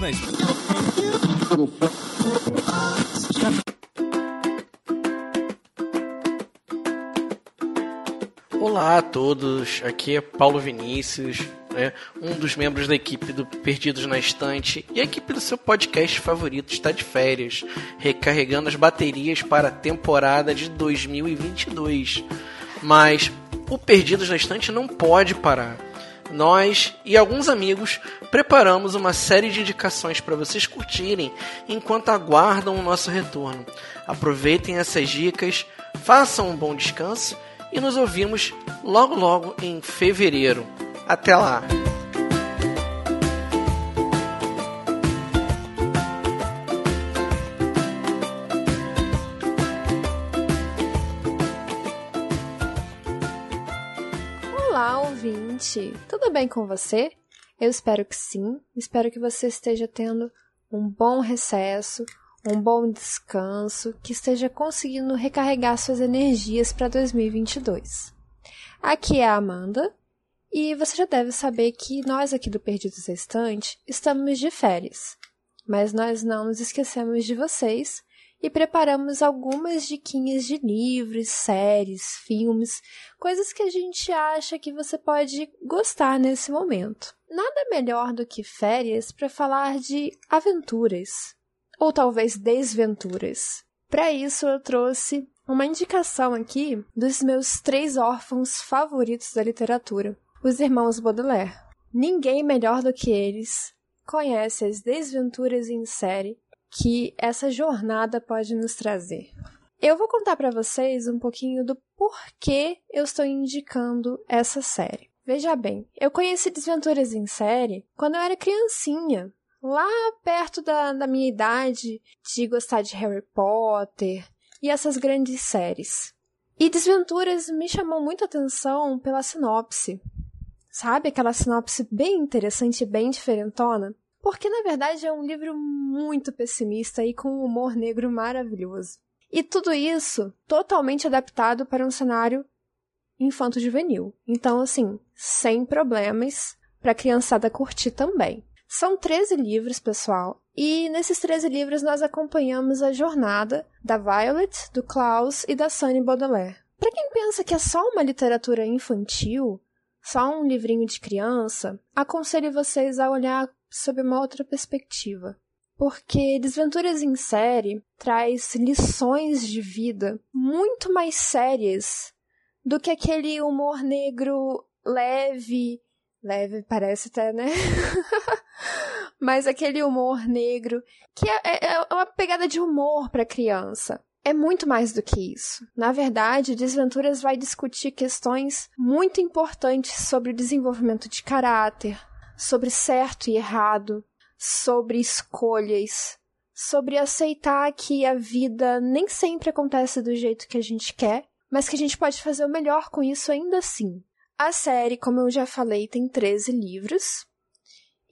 Na Estante. Olá a todos, aqui é Paulo Vinícius, né, um dos membros da equipe do Perdidos na Estante e a equipe do seu podcast favorito está de férias, recarregando as baterias para a temporada de 2022. Mas o Perdidos na Estante não pode parar. Nós e alguns amigos preparamos uma série de indicações para vocês curtirem enquanto aguardam o nosso retorno. Aproveitem essas dicas, façam um bom descanso e nos ouvimos logo logo em fevereiro. Até lá! Olá, ouvinte! Tudo bem com você? Eu espero que sim. Espero que você esteja tendo um bom recesso, um bom descanso, que esteja conseguindo recarregar suas energias para 2022. Aqui é a Amanda e você já deve saber que nós aqui do Perdidos Estante estamos de férias, mas nós não nos esquecemos de vocês e preparamos algumas diquinhas de livros, séries, filmes, coisas que a gente acha que você pode gostar nesse momento. Nada melhor do que férias para falar de aventuras, ou talvez desventuras. Para isso, eu trouxe uma indicação aqui dos meus três órfãos favoritos da literatura, os irmãos Baudelaire. Ninguém melhor do que eles conhece as desventuras em série que essa jornada pode nos trazer. Eu vou contar para vocês um pouquinho do porquê eu estou indicando essa série. Veja bem, eu conheci Desventuras em Série quando eu era criancinha, lá perto da, da minha idade de gostar de Harry Potter e essas grandes séries. E Desventuras me chamou muita atenção pela sinopse. Sabe aquela sinopse bem interessante e bem diferentona? Porque na verdade é um livro muito pessimista e com um humor negro maravilhoso. E tudo isso totalmente adaptado para um cenário infanto-juvenil. Então, assim, sem problemas para a criançada curtir também. São 13 livros, pessoal, e nesses 13 livros nós acompanhamos a jornada da Violet, do Klaus e da Sunny Baudelaire. Para quem pensa que é só uma literatura infantil, só um livrinho de criança, aconselho vocês a olhar sob uma outra perspectiva. Porque Desventuras em Série traz lições de vida muito mais sérias do que aquele humor negro leve. Leve parece até, né? Mas aquele humor negro que é, é, é uma pegada de humor para criança. É muito mais do que isso. Na verdade, Desventuras vai discutir questões muito importantes sobre o desenvolvimento de caráter, sobre certo e errado, sobre escolhas, sobre aceitar que a vida nem sempre acontece do jeito que a gente quer, mas que a gente pode fazer o melhor com isso ainda assim. A série, como eu já falei, tem 13 livros,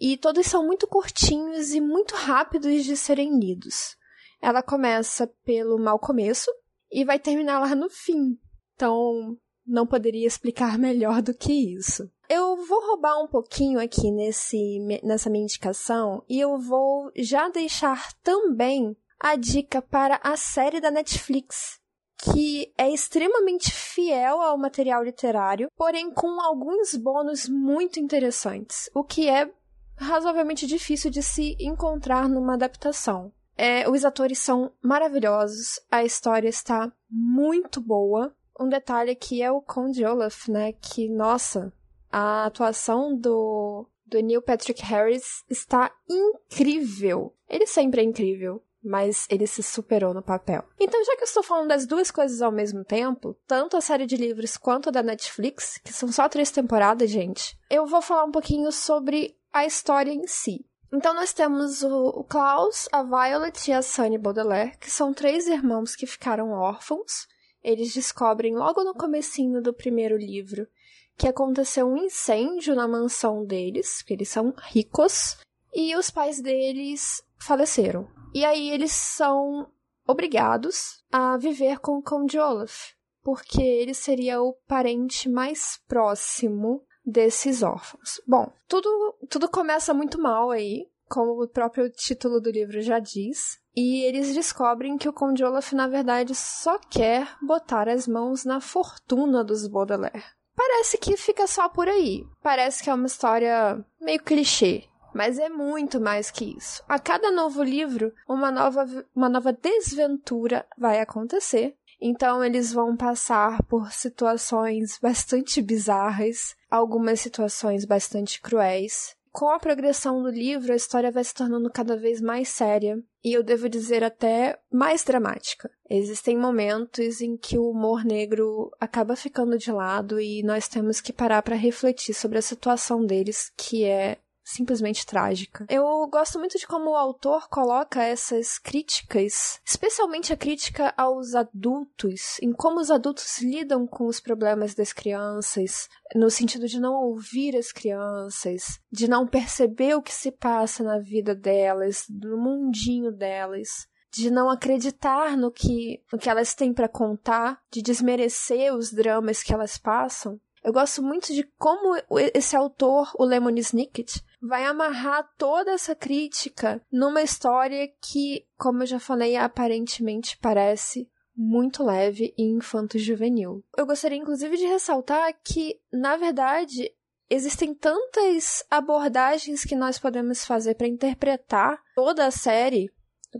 e todos são muito curtinhos e muito rápidos de serem lidos. Ela começa pelo mau começo e vai terminar lá no fim. Então, não poderia explicar melhor do que isso. Eu vou roubar um pouquinho aqui nesse, nessa minha indicação e eu vou já deixar também a dica para a série da Netflix, que é extremamente fiel ao material literário, porém com alguns bônus muito interessantes, o que é razoavelmente difícil de se encontrar numa adaptação. É, os atores são maravilhosos, a história está muito boa. Um detalhe aqui é o Conde Olaf, né? Que, nossa, a atuação do, do Neil Patrick Harris está incrível. Ele sempre é incrível, mas ele se superou no papel. Então, já que eu estou falando das duas coisas ao mesmo tempo, tanto a série de livros quanto a da Netflix, que são só três temporadas, gente, eu vou falar um pouquinho sobre a história em si. Então nós temos o, Klaus, a Violet e a Sunny Baudelaire, que são três irmãos que ficaram órfãos. Eles descobrem logo no comecinho do primeiro livro que aconteceu um incêndio na mansão deles, que eles são ricos, e os pais deles faleceram. E aí eles são obrigados a viver com o Conde Olaf, porque ele seria o parente mais próximo desses órfãos. Bom, tudo, tudo começa muito mal aí, como o próprio título do livro já diz. E eles descobrem que o Conde Olaf, na verdade, só quer botar as mãos na fortuna dos Baudelaire. Parece que fica só por aí. Parece que é uma história meio clichê. Mas é muito mais que isso. A cada novo livro, uma nova, uma nova desventura vai acontecer. Então eles vão passar por situações bastante bizarras, algumas situações bastante cruéis. Com a progressão do livro, a história vai se tornando cada vez mais séria e eu devo dizer até mais dramática. Existem momentos em que o humor negro acaba ficando de lado e nós temos que parar para refletir sobre a situação deles, que é simplesmente trágica. Eu gosto muito de como o autor coloca essas críticas, especialmente a crítica aos adultos, em como os adultos lidam com os problemas das crianças, no sentido de não ouvir as crianças, de não perceber o que se passa na vida delas, no mundinho delas de não acreditar no que, no que elas têm para contar, de desmerecer os dramas que elas passam. Eu gosto muito de como esse autor, o Lemony Snicket, vai amarrar toda essa crítica numa história que, como eu já falei, aparentemente parece muito leve e infanto-juvenil. Eu gostaria inclusive de ressaltar que, na verdade, existem tantas abordagens que nós podemos fazer para interpretar toda a série,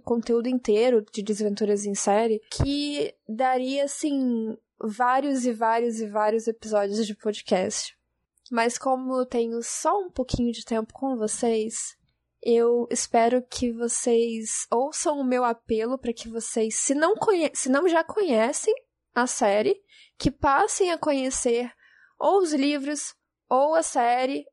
conteúdo inteiro de Desventuras em Série, que daria, assim, vários e vários e vários episódios de podcast. Mas como eu tenho só um pouquinho de tempo com vocês, eu espero que vocês ouçam o meu apelo para que vocês, se não, se não já conhecem a série, que passem a conhecer ou os livros, ou a série,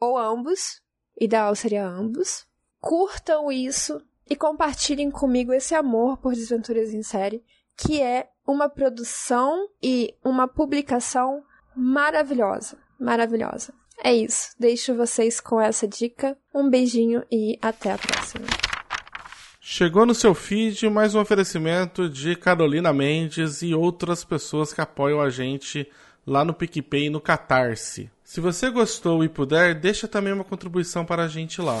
ou ambos. Ideal seria ambos. Curtam isso e compartilhem comigo esse amor por Desventuras em Série, que é uma produção e uma publicação maravilhosa, maravilhosa. É isso. Deixo vocês com essa dica. Um beijinho e até a próxima. Chegou no seu feed mais um oferecimento de Carolina Mendes e outras pessoas que apoiam a gente lá no PicPay e no Catarse. Se você gostou e puder, deixa também uma contribuição para a gente lá.